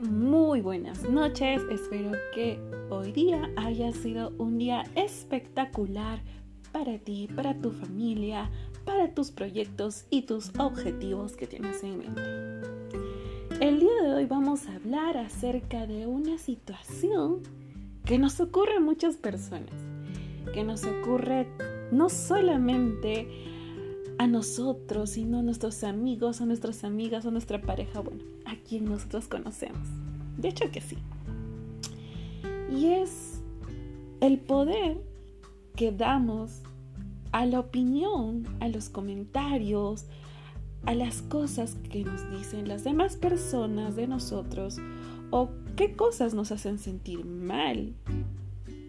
muy buenas noches. Espero que hoy día haya sido un día espectacular para ti, para tu familia, para tus proyectos y tus objetivos que tienes en mente. El día de hoy vamos a hablar acerca de una situación que nos ocurre a muchas personas, que nos ocurre no solamente a nosotros, sino a nuestros amigos, a nuestras amigas, a nuestra pareja, bueno, a quien nosotros conocemos. De hecho que sí. Y es el poder que damos a la opinión, a los comentarios, a las cosas que nos dicen las demás personas de nosotros o qué cosas nos hacen sentir mal,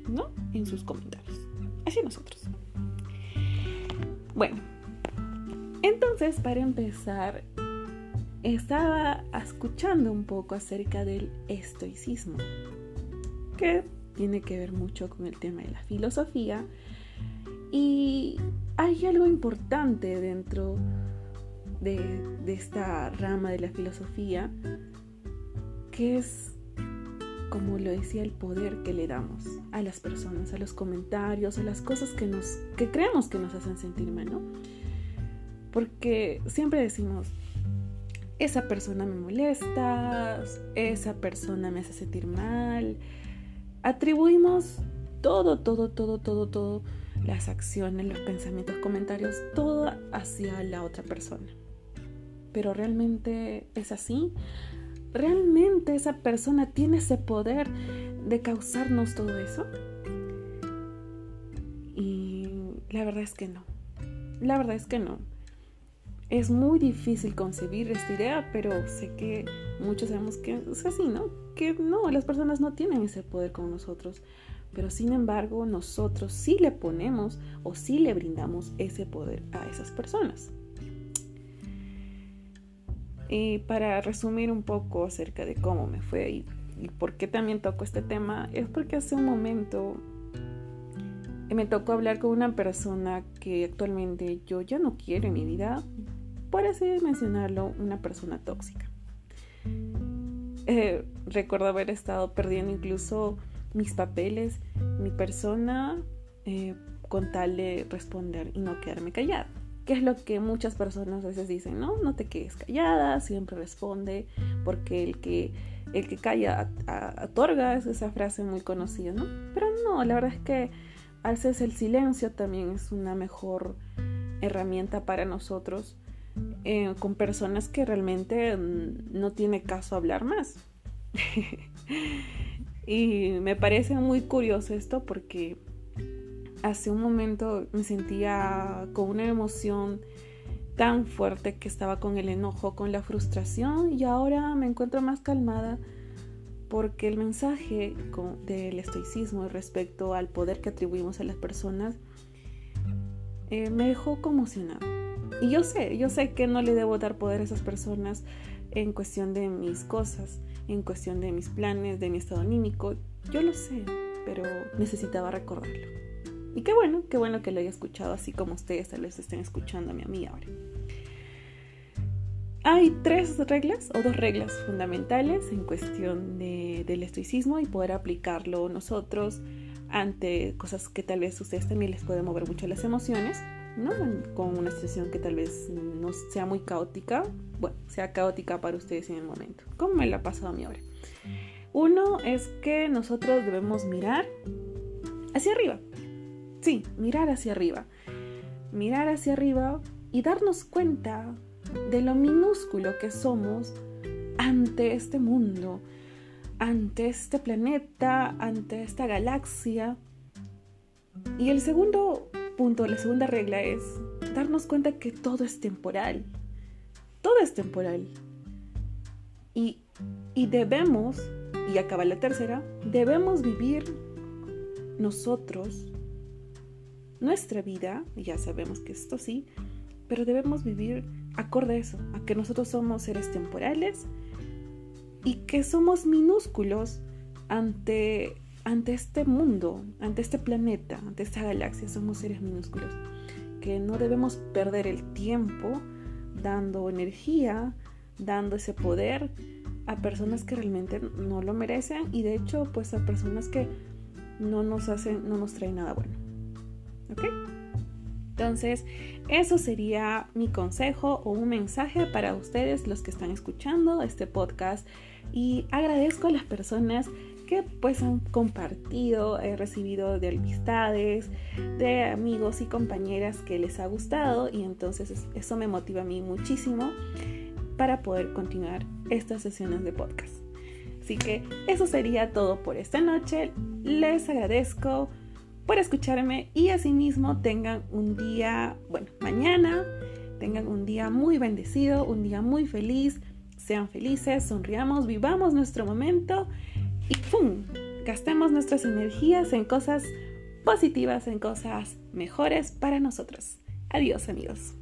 ¿no? En sus comentarios. Así nosotros. Bueno, entonces, para empezar, estaba escuchando un poco acerca del estoicismo, que tiene que ver mucho con el tema de la filosofía. Y hay algo importante dentro de, esta rama de la filosofía, que es, como lo decía, el poder que le damos a las personas, a los comentarios, a las cosas que, nos, que creemos que nos hacen sentir mal, ¿no? Porque siempre decimos, esa persona me molesta, esa persona me hace sentir mal. Atribuimos todo, todo, todo, todo, todo, las acciones, los pensamientos, comentarios, todo hacia la otra persona. Pero realmente es así. ¿Realmente esa persona tiene ese poder de causarnos todo eso? Y la verdad es que no. La verdad es que no. Es muy difícil concebir esta idea, pero sé que muchos sabemos que es así, ¿no? Que no, las personas no tienen ese poder con nosotros, pero sin embargo nosotros sí le ponemos o sí le brindamos ese poder a esas personas. Y para resumir un poco acerca de cómo me fue y, y por qué también toco este tema, es porque hace un momento me tocó hablar con una persona que actualmente yo ya no quiero en mi vida, por así mencionarlo, una persona tóxica. Eh, recuerdo haber estado perdiendo incluso mis papeles, mi persona, eh, con tal de responder y no quedarme callada. Que es lo que muchas personas a veces dicen, no, no te quedes callada, siempre responde, porque el que, el que calla otorga, es esa frase muy conocida, ¿no? Pero no, la verdad es que a veces el silencio también es una mejor herramienta para nosotros eh, con personas que realmente mm, no tiene caso hablar más. y me parece muy curioso esto porque hace un momento me sentía con una emoción tan fuerte que estaba con el enojo, con la frustración y ahora me encuentro más calmada porque el mensaje del estoicismo respecto al poder que atribuimos a las personas eh, me dejó conmocionada. Y yo sé, yo sé que no le debo dar poder a esas personas en cuestión de mis cosas, en cuestión de mis planes, de mi estado anímico. Yo lo sé, pero necesitaba recordarlo. Y qué bueno, qué bueno que lo haya escuchado así como ustedes tal vez estén escuchando a mi amiga ahora. Hay tres reglas o dos reglas fundamentales en cuestión del estoicismo y poder aplicarlo nosotros ante cosas que tal vez ustedes también les pueden mover mucho las emociones. ¿No? Con una situación que tal vez no sea muy caótica, bueno, sea caótica para ustedes en el momento, como me la ha pasado a mí ahora. Uno es que nosotros debemos mirar hacia arriba. Sí, mirar hacia arriba. Mirar hacia arriba y darnos cuenta de lo minúsculo que somos ante este mundo, ante este planeta, ante esta galaxia. Y el segundo punto, la segunda regla es darnos cuenta que todo es temporal. Todo es temporal. Y, y debemos, y acaba la tercera, debemos vivir nosotros nuestra vida, ya sabemos que esto sí, pero debemos vivir acorde a eso, a que nosotros somos seres temporales y que somos minúsculos ante ante este mundo, ante este planeta, ante esta galaxia, somos seres minúsculos, que no debemos perder el tiempo dando energía, dando ese poder a personas que realmente no lo merecen y de hecho pues a personas que no nos hacen, no nos traen nada bueno. ¿Ok? Entonces, eso sería mi consejo o un mensaje para ustedes, los que están escuchando este podcast. Y agradezco a las personas que pues han compartido, he recibido de amistades, de amigos y compañeras que les ha gustado y entonces eso me motiva a mí muchísimo para poder continuar estas sesiones de podcast. Así que eso sería todo por esta noche. Les agradezco por escucharme y asimismo tengan un día, bueno, mañana, tengan un día muy bendecido, un día muy feliz, sean felices, sonriamos, vivamos nuestro momento y ¡pum! Gastemos nuestras energías en cosas positivas, en cosas mejores para nosotros. Adiós amigos.